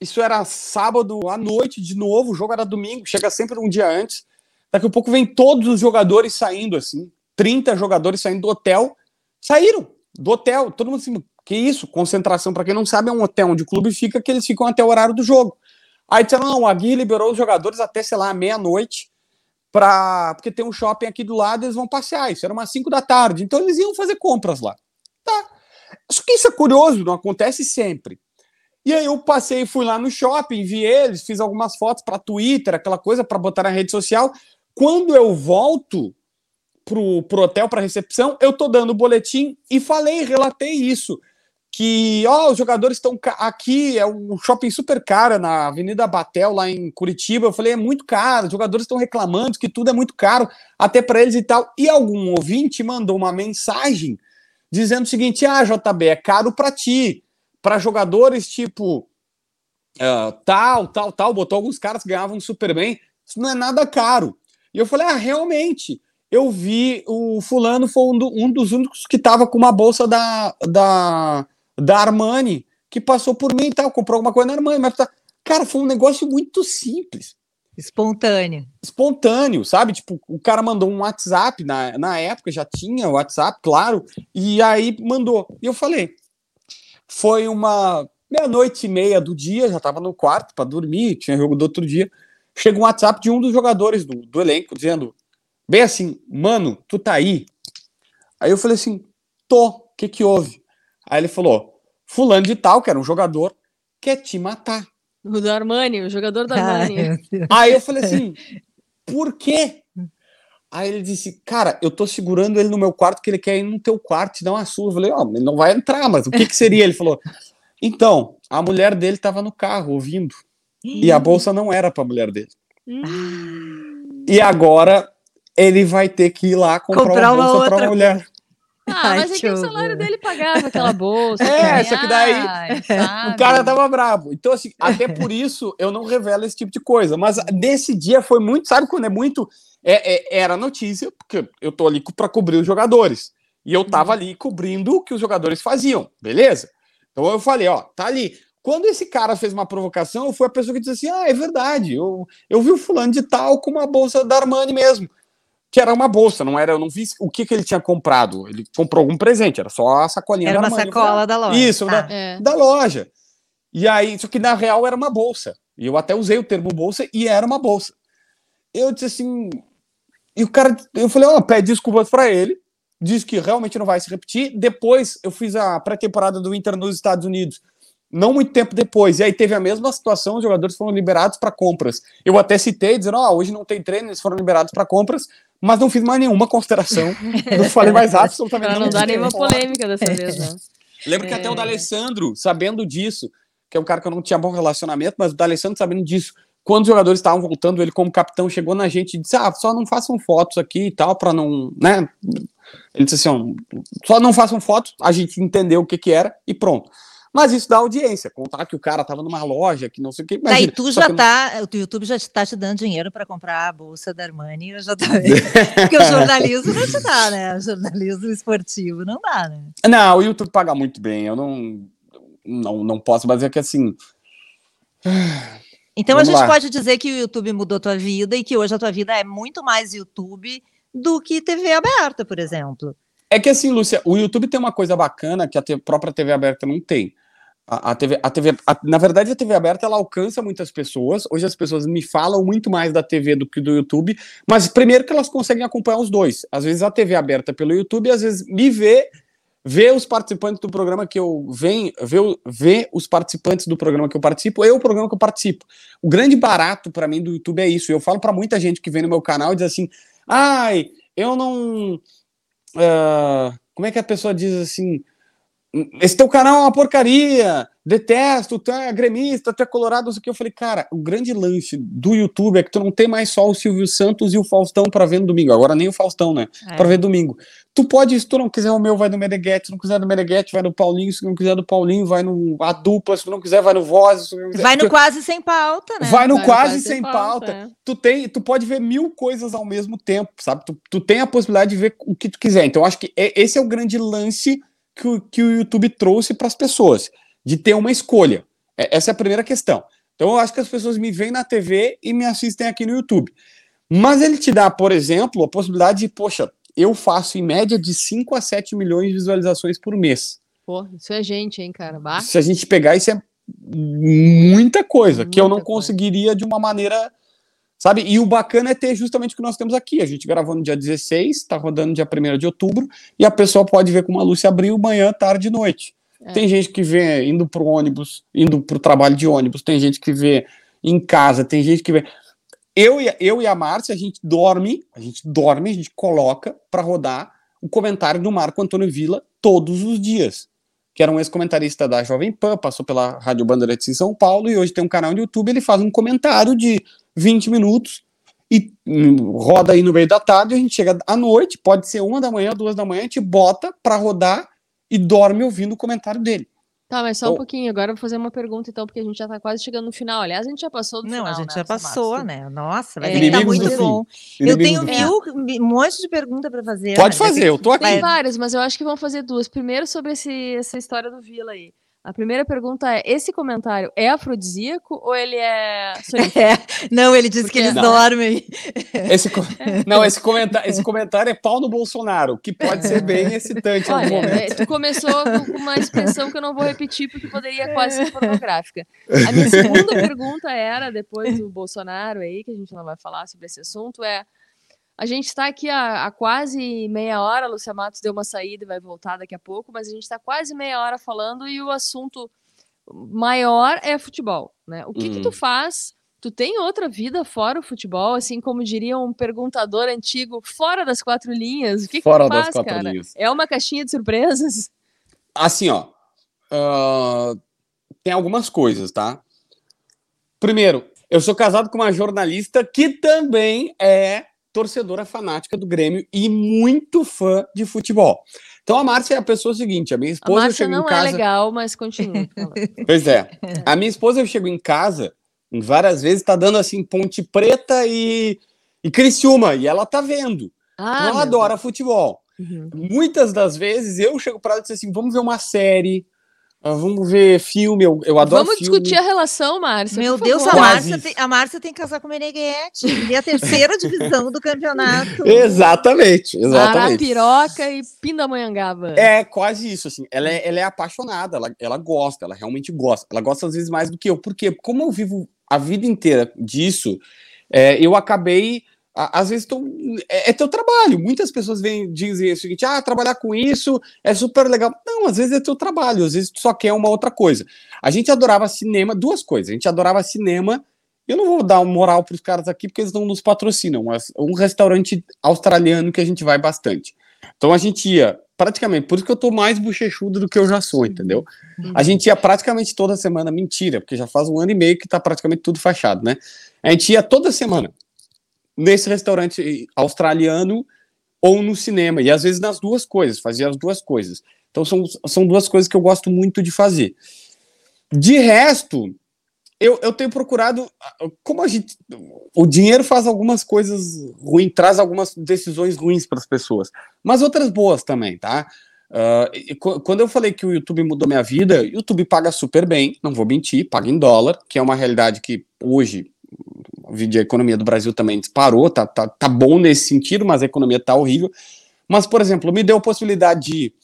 Isso era sábado à noite de novo, o jogo era domingo, chega sempre um dia antes. Daqui a pouco vem todos os jogadores saindo assim, 30 jogadores saindo do hotel, saíram do hotel, todo mundo assim, que isso? Concentração, para quem não sabe, é um hotel onde o clube fica, que eles ficam até o horário do jogo. Aí disseram, não, o Aguirre liberou os jogadores até, sei lá, meia-noite, pra... porque tem um shopping aqui do lado, eles vão passear, isso era umas 5 da tarde, então eles iam fazer compras lá. Tá. Só que isso é curioso, não acontece sempre. E aí eu passei, fui lá no shopping, vi eles, fiz algumas fotos para Twitter, aquela coisa para botar na rede social. Quando eu volto pro, pro hotel, para recepção, eu tô dando o boletim e falei, relatei isso. Que, ó, os jogadores estão aqui, é um shopping super caro na Avenida Batel, lá em Curitiba. Eu falei, é muito caro, os jogadores estão reclamando que tudo é muito caro, até para eles e tal. E algum ouvinte mandou uma mensagem dizendo o seguinte: ah, JB, é caro para ti para jogadores tipo uh, tal, tal, tal, botou alguns caras que ganhavam super bem, isso não é nada caro. E eu falei, ah, realmente, eu vi o fulano foi um, do, um dos únicos que tava com uma bolsa da, da, da Armani, que passou por mim e tal, comprou alguma coisa na Armani, mas tá... cara, foi um negócio muito simples. Espontâneo. Espontâneo, sabe? Tipo, o cara mandou um WhatsApp, na, na época já tinha o WhatsApp, claro, e aí mandou. E eu falei, Foi uma meia-noite e meia do dia, já tava no quarto para dormir, tinha jogo do outro dia. Chega um WhatsApp de um dos jogadores do, do elenco dizendo, bem assim, mano, tu tá aí? Aí eu falei assim, tô, o que que houve? Aí ele falou, fulano de tal, que era um jogador, quer te matar. O do Armani, o jogador do Armani. Ai. Aí eu falei assim, por quê? Aí ele disse, cara, eu tô segurando ele no meu quarto que ele quer ir no teu quarto te dar uma surra. Eu falei, ó, ele não vai entrar, mas o que que seria? Ele falou, então, a mulher dele tava no carro ouvindo e a bolsa não era pra mulher dele. Hum. E agora ele vai ter que ir lá comprar, Comprar uma pra outra mulher. Ah, Ai, mas é que o salário horror. dele pagava aquela bolsa. É, só que daí- Ai, O sabe? cara tava bravo. Então, assim, até por isso eu não revelo esse tipo de coisa. Mas nesse dia foi muito, sabe quando é muito. É, é- era notícia, porque eu tô ali para cobrir os jogadores. E eu tava ali cobrindo o que os jogadores faziam, beleza? Então eu falei, ó, tá ali. Quando esse cara fez uma provocação, eu fui a pessoa que disse assim: ah, é verdade, eu, eu vi o fulano de tal com uma bolsa da Armani mesmo. Que era uma bolsa, não era, eu não vi o que, que ele tinha comprado. Ele comprou algum presente, era só a sacolinha Era da uma. Eu falei, sacola da loja. Isso, tá. da- É. da loja. E aí, só que na real era uma bolsa. E eu até usei o termo bolsa e era uma bolsa. Eu disse assim. E o cara, eu falei, ó, pede desculpas pra ele. Diz que realmente não vai se repetir. Depois eu fiz a pré-temporada do Inter nos Estados Unidos. Não muito tempo depois. E aí teve a mesma situação, os jogadores foram liberados para compras. Eu até citei, dizendo, ó, hoje não tem treino, eles foram liberados para compras, mas não fiz mais nenhuma consideração. não falei mais absolutamente Pra não dar nenhuma nenhuma polêmica dessa vez, não. Lembro que até o É. D'Alessandro, sabendo disso, que é um cara que eu não tinha bom relacionamento, mas o D'Alessandro sabendo disso, quando os jogadores estavam voltando, ele como capitão chegou na gente e disse: "Ah, só não façam fotos aqui e tal para não, né? Ele disse assim: só não façam fotos, a gente entendeu o que que era e pronto. Mas isso dá audiência, contar que o cara tava numa loja, que não sei o que. Daí imagina, tu só já que não- tá, o YouTube já tá te dando dinheiro para comprar a bolsa da Armani, eu já tá. Porque o jornalismo não te dá, né? O jornalismo esportivo não dá, né? Não, o YouTube paga muito bem, eu não, não, não posso, mas é que assim. Então Vamos a gente lá. pode dizer que o YouTube mudou tua vida e que hoje a tua vida é muito mais YouTube do que TV aberta, por exemplo. É que assim, Lúcia, o YouTube tem uma coisa bacana que a própria TV aberta não tem. A, TV, a TV a- na verdade, a TV aberta ela alcança muitas pessoas. Hoje as pessoas me falam muito mais da TV do que do YouTube, mas primeiro que elas conseguem acompanhar os dois. Às vezes a TV aberta pelo YouTube, às vezes me vê, vê os participantes do programa que eu venho, vê, vê os participantes do programa que eu participo, e o programa que eu participo. O grande barato para mim do YouTube é isso. Eu falo para muita gente que vem no meu canal e diz assim: "Ai, eu não ah, como é que a pessoa diz assim? Esse teu canal é uma porcaria, detesto, tu é gremista, tu é colorado, não sei o que. Eu falei, cara, o grande lance do YouTube é que tu não tem mais só o Silvio Santos e o Faustão para ver no domingo. Agora nem o Faustão, né? É. Para ver domingo. Tu pode, se tu não quiser o meu, vai no Meneghete, se não quiser no Meneghete, vai no Paulinho, se não quiser do Paulinho, vai no A Dupla, se tu não quiser, vai no Voz. se tu não quiser- Vai no tu- quase sem pauta, né? Vai no Vai no quase Quase sem Sem pauta. Pauta, é. Tu, tem, tu pode ver mil coisas ao mesmo tempo, sabe? Tu, tu tem a possibilidade de ver o que tu quiser. Então, eu acho que é- esse é o grande lance que o, que o YouTube trouxe para as pessoas, de ter uma escolha. É- essa é a primeira questão. Então, eu acho que as pessoas me veem na TV e me assistem aqui no YouTube. Mas ele te dá, por exemplo, a possibilidade de, poxa, eu faço em média de 5 a 7 milhões de visualizações por mês. Pô, isso é gente, hein, cara? Bah. Se a gente pegar, isso é muita coisa que eu não Muita coisa. conseguiria de uma maneira. Sabe? E o bacana é ter justamente o que nós temos aqui. A gente gravou no dia 16, tá rodando dia 1 de outubro, e a pessoa pode ver como a Lúcia abriu manhã, tarde e noite. É. Tem gente que vê indo pro ônibus, indo pro trabalho de ônibus, tem gente que vê em casa, tem gente que vê. Eu e, eu e a Márcia, a gente dorme, a gente dorme, a gente coloca para rodar o comentário do Marco Antônio Villa todos os dias. Que era um ex-comentarista da Jovem Pan, passou pela Rádio Bandeirantes em São Paulo e hoje tem um canal no YouTube. Ele faz um comentário de 20 minutos e roda aí no meio da tarde. A gente chega à noite, pode ser uma da manhã, duas da manhã, a gente bota para rodar e dorme ouvindo o comentário dele. Tá, mas só um Então- pouquinho. Agora eu vou fazer uma pergunta, então, porque a gente já tá quase chegando no final. Aliás, a gente já passou do Não, final. a gente né, já passou, né? Nossa, vai É. ter que tá muito bom. Eu tenho mil, um monte de pergunta para fazer. Pode fazer, eu tô aqui. Tem várias, mas eu acho que vão fazer duas. Primeiro sobre esse, essa história do Vila aí. A primeira pergunta é: esse comentário é afrodisíaco ou ele é. é não, ele disse que eles não. dormem. Esse, não, esse comentário, esse comentário é pau no Bolsonaro, que pode ser bem excitante. Olha, é, tu começou com uma expressão que eu não vou repetir porque poderia quase ser pornográfica. A minha segunda pergunta era, depois do Bolsonaro aí, que a gente não vai falar sobre esse assunto, é a gente está aqui há, há, quase meia hora, a Lúcia Matos deu uma saída e vai voltar daqui a pouco, mas a gente está quase meia hora falando e o assunto maior é futebol, né? O que, hum. que tu hum. faz? Tu tem outra vida fora o futebol, assim como diria um perguntador antigo, fora das quatro linhas? O que, fora que tu faz, cara? Linhas. É uma caixinha de surpresas? Assim, ó, uh, tem algumas coisas, tá? Primeiro, eu sou casado com uma jornalista que também é torcedora fanática do Grêmio e muito fã de futebol. Então a Márcia é a pessoa seguinte, a minha esposa a Márcia não em casa... é legal, mas continua. pois é. A minha esposa eu chego em casa várias vezes tá dando assim Ponte Preta e e Criciúma e ela tá vendo. Ah, então ela adora Deus. futebol. Uhum. Muitas das vezes eu chego para ela e digo assim, vamos ver uma série, vamos ver filme, eu, eu adoro Vamos filme. discutir a relação, Márcia. Meu Deus, a Márcia, tem, a Márcia tem que casar com o Meneghetti. E a terceira divisão do campeonato. Exatamente, exatamente. Arapiroca e Pindamonhangaba. É quase isso, assim. Ela é, ela é apaixonada, ela, ela gosta, ela realmente gosta. Ela gosta às vezes mais do que eu. Porque como eu vivo a vida inteira disso, é, eu acabei às vezes é, é, teu trabalho. Muitas pessoas vêm dizem o seguinte: ah, trabalhar com isso é super legal. Não, às vezes é teu trabalho, às vezes tu só quer uma outra coisa. A gente adorava cinema, duas coisas. A gente adorava cinema. Eu não vou dar moral para os caras aqui porque eles não nos patrocinam, mas um restaurante australiano que a gente vai bastante. Então a gente ia praticamente, por isso que eu tô mais bochechudo do que eu já sou, entendeu? A gente ia praticamente toda semana, mentira, porque já faz um ano e meio que tá praticamente tudo fechado, né? A gente ia toda semana nesse restaurante australiano ou no cinema, e às vezes nas duas coisas, fazia as duas coisas. Então são, são duas coisas que eu gosto muito de fazer. De resto, eu, eu tenho procurado, como a gente, o dinheiro faz algumas coisas ruins, traz algumas decisões ruins para as pessoas, mas outras boas também, tá? Uh, quando eu falei que o YouTube mudou minha vida, o YouTube paga super bem, não vou mentir, paga em dólar, que é uma realidade que hoje a economia do Brasil também disparou, tá, tá, tá bom nesse sentido, mas a economia tá horrível. Mas, por exemplo, me deu a possibilidade de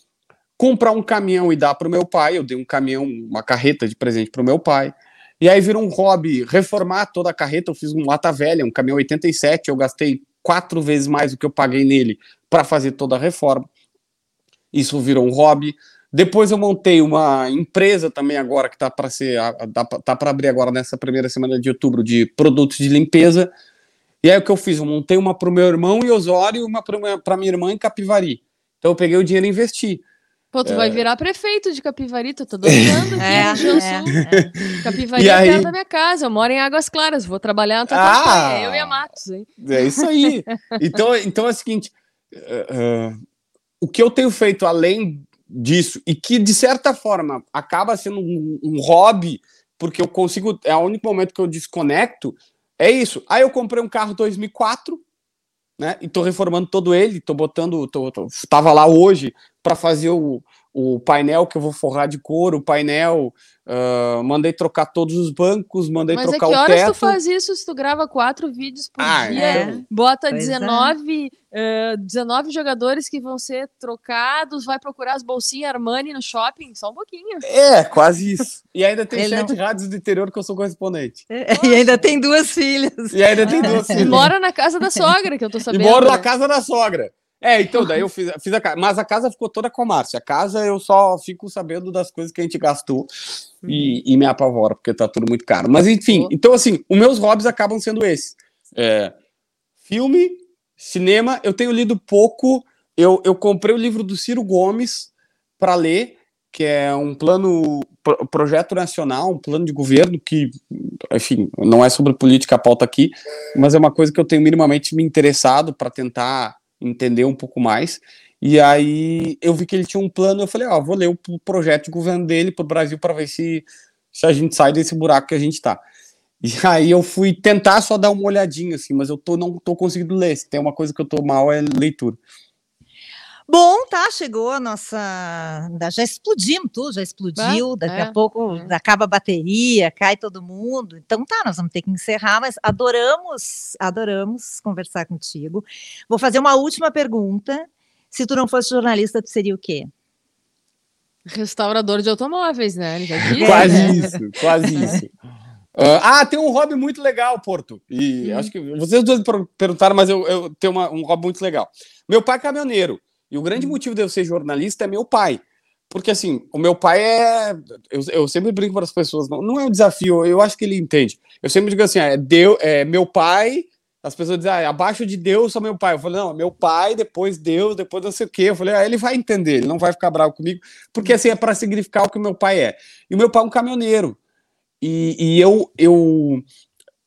comprar um caminhão e dar para o meu pai. Eu dei um caminhão, uma carreta de presente para o meu pai. E aí virou um hobby reformar toda a carreta. Eu fiz um lata velha, um caminhão 87. Eu gastei quatro vezes mais do que eu paguei nele para fazer toda a reforma. Isso virou um hobby. Depois eu montei uma empresa também agora que está para ser tá para abrir agora nessa primeira semana de outubro de produtos de limpeza. E aí o que eu fiz? Eu montei uma para o meu irmão em Osório e uma para minha irmã em Capivari. Então eu peguei o dinheiro e investi. Pô, tu é... vai virar prefeito de Capivari, tu tá dominando aqui é, no é, é. Capivari e é aí... perto da minha casa, eu moro em Águas Claras, vou trabalhar na tua ah, eu e a Matos, hein? É isso aí. então, então é o seguinte, uh, uh, o que eu tenho feito além disso. E que de certa forma acaba sendo um, um, hobby porque eu consigo é o único momento que eu desconecto é isso. Aí eu comprei um carro 2004 né? E tô reformando todo ele tô botando tô, tô tava lá hoje para fazer o, o painel que eu vou forrar de couro o painel Uh, mandei trocar todos os bancos, mandei Mas trocar o teto. Mas a que horas tu faz isso se tu grava quatro vídeos por ah, dia, é. bota pois 19, é. uh, 19 jogadores que vão ser trocados, vai procurar as bolsinhas Armani no shopping, só um pouquinho. É, quase isso. E ainda tem Ele sete não... rádios do interior que eu sou correspondente. É, e ainda tem duas filhas. E ainda tem duas filhas. E mora na casa da sogra, que eu tô sabendo. E moro na casa da sogra. É, então, daí eu fiz, fiz a casa. Mas a casa ficou toda com a Márcia. A casa eu só fico sabendo das coisas que a gente gastou uhum. e, e, me apavora, porque tá tudo muito caro. Mas enfim, então assim, os meus hobbies acabam sendo esses. É, filme, cinema, eu tenho lido pouco. Eu, eu comprei o livro do Ciro Gomes para ler, que é um plano, pro, projeto nacional, um plano de governo que, enfim, não é sobre política a pauta aqui, mas é uma coisa que eu tenho minimamente me interessado para tentar entender um pouco mais. E aí eu vi que ele tinha um plano, eu falei, ó, vou ler o projeto de governo dele para o Brasil para ver se, se a gente sai desse buraco que a gente está. E aí eu fui tentar só dar uma olhadinha, assim, mas eu tô, não tô conseguindo ler. Se tem uma coisa que eu tô mal é leitura. Bom, tá, chegou a nossa. Já explodimos tudo, já explodiu. daqui é, a pouco é. acaba a bateria, cai todo mundo. Então tá, nós vamos ter que encerrar, mas adoramos, adoramos conversar contigo. Vou fazer uma última pergunta. Se tu não fosse jornalista, tu seria o quê? Restaurador de automóveis, né? Ele já disse, Quase né? isso, quase isso. Ah, ah, tem um hobby muito legal, Porto. E Hum. acho que vocês dois per- perguntaram, mas eu, eu tenho uma- um hobby muito legal. Meu pai é caminhoneiro. E o grande motivo de eu ser jornalista é meu pai. Porque, assim, o meu pai é. Eu, eu sempre brinco para as pessoas, não, não é um desafio, eu acho que ele entende. Eu sempre digo assim: é, Deus, é meu pai. As pessoas dizem, ah, abaixo de Deus só meu pai. Eu falei, não, meu pai, depois Deus, depois não sei o quê. Eu falei, ah, ele vai entender, ele não vai ficar bravo comigo, porque assim é para significar o que meu pai é. E o meu pai é um caminhoneiro. E, e eu, eu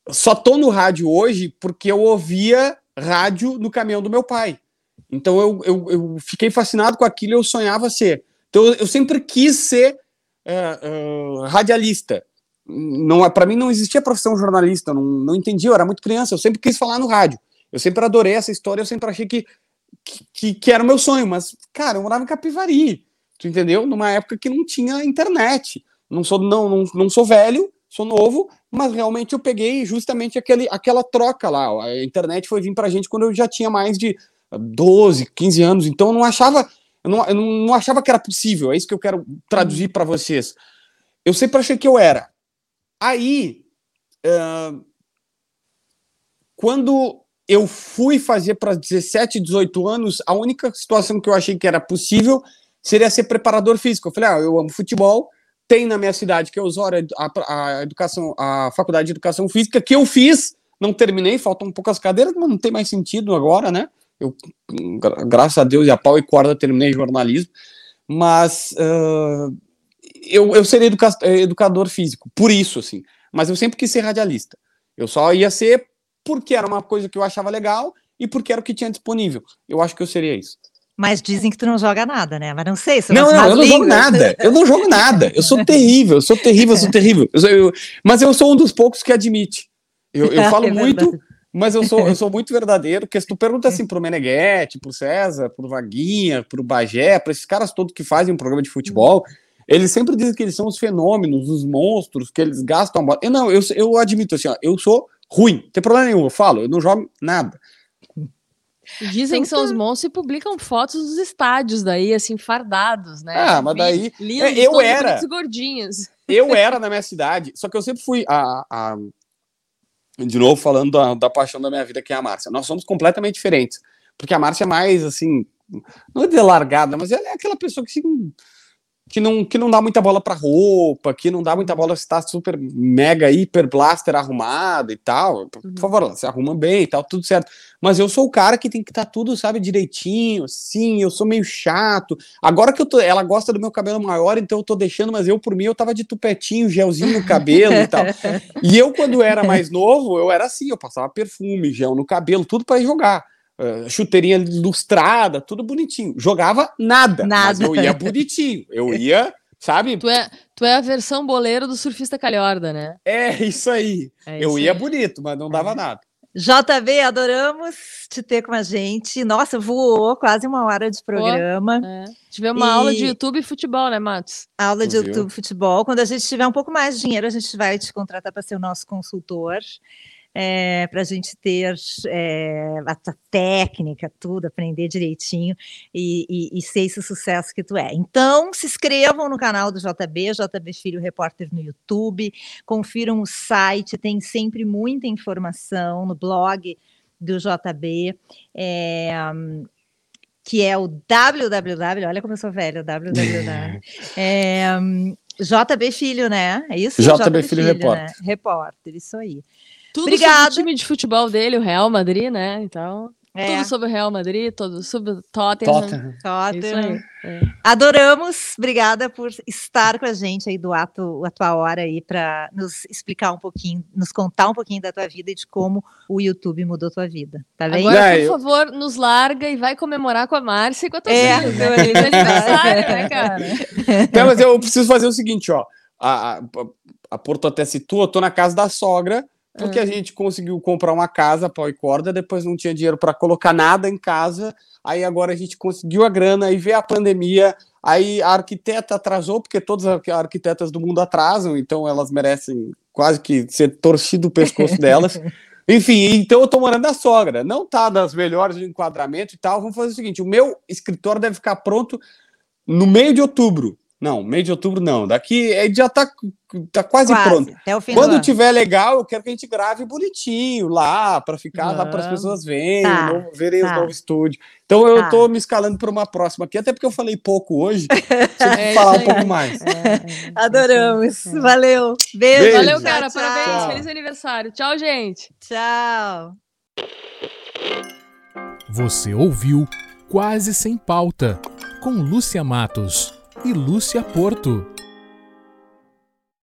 só tô no rádio hoje porque eu ouvia rádio no caminhão do meu pai. Então eu, eu, eu fiquei fascinado com aquilo e eu sonhava ser. Então eu, sempre quis ser eh, eh, radialista. Não, para mim não existia profissão jornalista, não, não entendi, eu era muito criança, eu sempre quis falar no rádio. Eu sempre adorei essa história, eu sempre achei que, que, que era o meu sonho, mas, cara, eu morava em Capivari, tu entendeu? Numa época que não tinha internet. Não sou, não, não, não sou velho, sou novo, mas realmente eu peguei justamente aquele, aquela troca lá. A internet foi vir pra gente quando eu já tinha mais de 12, 15 anos, então eu não achava, eu não, eu não achava que era possível, é isso que eu quero traduzir para vocês. Eu sempre achei que eu era. Aí, uh, quando eu fui fazer para 17, 18 anos, a única situação que eu achei que era possível seria ser preparador físico. Eu falei, ah, eu amo futebol, tem na minha cidade que é Osório a, a educação, a faculdade de educação física que eu fiz, não terminei, faltam poucas cadeiras, mas não tem mais sentido agora, né? Eu, gra graças a Deus e a pau e corda terminei jornalismo, mas uh, eu, eu seria educa educador físico, por isso, assim. Mas eu sempre quis ser radialista. Eu só ia ser porque era uma coisa que eu achava legal e porque era o que tinha disponível. Eu acho que eu seria isso. Mas dizem que tu não joga nada, né? Mas não sei. Não, não, eu não jogo nada. Eu não jogo nada. Eu sou terrível, eu sou terrível, eu sou terrível. Eu sou, eu, mas eu sou um dos poucos que admite. Eu, eu falo é muito, mas eu sou, eu sou muito verdadeiro. Porque se tu pergunta assim pro Meneghetti, pro César, pro Vaguinha, pro Bagé, para esses caras todos que fazem um programa de futebol, eles sempre dizem que eles são os fenômenos, os monstros, que eles gastam a bola. Eu não, eu, eu admito assim, ó, eu sou ruim, não tem problema nenhum, eu falo, eu não jogo nada. Dizem que são os monstros e publicam fotos dos estádios daí, assim, fardados, né? Ah, mas daí. Lindos, é, eu era. gordinhos. Eu era na minha cidade, só que eu sempre fui a. a de novo, falando da, da, paixão da minha vida, que é a Márcia. Nós somos completamente diferentes. Porque a Márcia é mais, assim, não é de largada, mas ela é aquela pessoa que, assim, que, não, que não dá muita bola pra roupa, que não dá muita bola se está super mega, hiper blaster arrumado e tal. Por Uhum. favor, se arruma bem e tal, tudo certo. Mas eu sou o cara que tem que estar tá tudo, sabe, direitinho, assim, eu sou meio chato. Agora que eu tô, ela gosta do meu cabelo maior, então eu tô deixando, mas eu, por mim, eu tava de tupetinho, gelzinho no cabelo e tal. E eu, quando era mais novo, eu era assim, eu passava perfume, gel no cabelo, tudo para ir jogar. Uh, chuteirinha ilustrada, tudo bonitinho. Jogava nada, Nada. mas eu ia bonitinho. Eu ia, sabe? Tu é, tu é a versão boleiro do surfista calhorda, né? É isso aí. É eu isso ia aí. bonito, mas não dava nada. JB, adoramos te ter com a gente. Nossa, voou quase uma hora de programa. É. Tivemos uma aula de E- YouTube e futebol, né, Matos? Aula de Viu? YouTube Futebol. Quando a gente tiver um pouco mais de dinheiro, a gente vai te contratar para ser o nosso consultor. Para a gente ter é, a tua técnica, tudo, aprender direitinho e, e- e ser esse sucesso que tu é. Então, se inscrevam no canal do JB, JB Filho Repórter no YouTube, confiram o site, tem sempre muita informação no blog do JB. é, que é o www, olha como eu sou velha, o www. é, hum, JB Filho, né? É isso? JB Filho Repórter. Né? Repórter, isso aí. Tudo Obrigada. sobre o time de futebol dele, o Real Madrid, né? Então, É, tudo sobre o Real Madrid, tudo sobre o Tottenham. Tottenham. Isso Tottenham. aí. é. Adoramos, obrigada por estar com a gente aí do ato, a tua hora aí para nos explicar um pouquinho, nos contar um pouquinho da tua vida e de como o YouTube mudou tua vida, tá bem? Agora, por eu- favor, nos larga e vai comemorar com a Márcia e com a tua É, filha, né? Aniversário. né, cara? Não, mas eu preciso fazer o seguinte, ó. A, a, a Porto até citou, eu tô na casa da sogra, porque a gente conseguiu comprar uma casa, pau e corda, depois não tinha dinheiro para colocar nada em casa, aí agora a gente conseguiu a grana, aí veio a pandemia, aí a arquiteta atrasou, porque todas as arquitetas do mundo atrasam, então elas merecem quase que ser torcido o pescoço delas. Enfim, então eu tô morando na sogra. Não tá das melhores de enquadramento e tal. Vamos fazer o seguinte: o meu escritório deve ficar pronto no meio de outubro. Não, meio de outubro não. Daqui é, já tá, tá quase, quase pronto. Até o fim Quando tiver legal, eu quero que a gente grave bonitinho lá, para ficar lá para as pessoas verem, tá, novo, verem tá. os novos estúdios. Então eu tá. tô me escalando para uma próxima aqui, até porque eu falei pouco hoje. Deixa eu falar um pouco mais. É, é, é Adoramos. Valeu. Beijo. Beijo. Valeu, cara. Tchau, Parabéns. Tchau. Feliz aniversário. Tchau, gente. Tchau. Você ouviu Quase Sem Pauta, com Lúcia Matos e Lúcia Porto.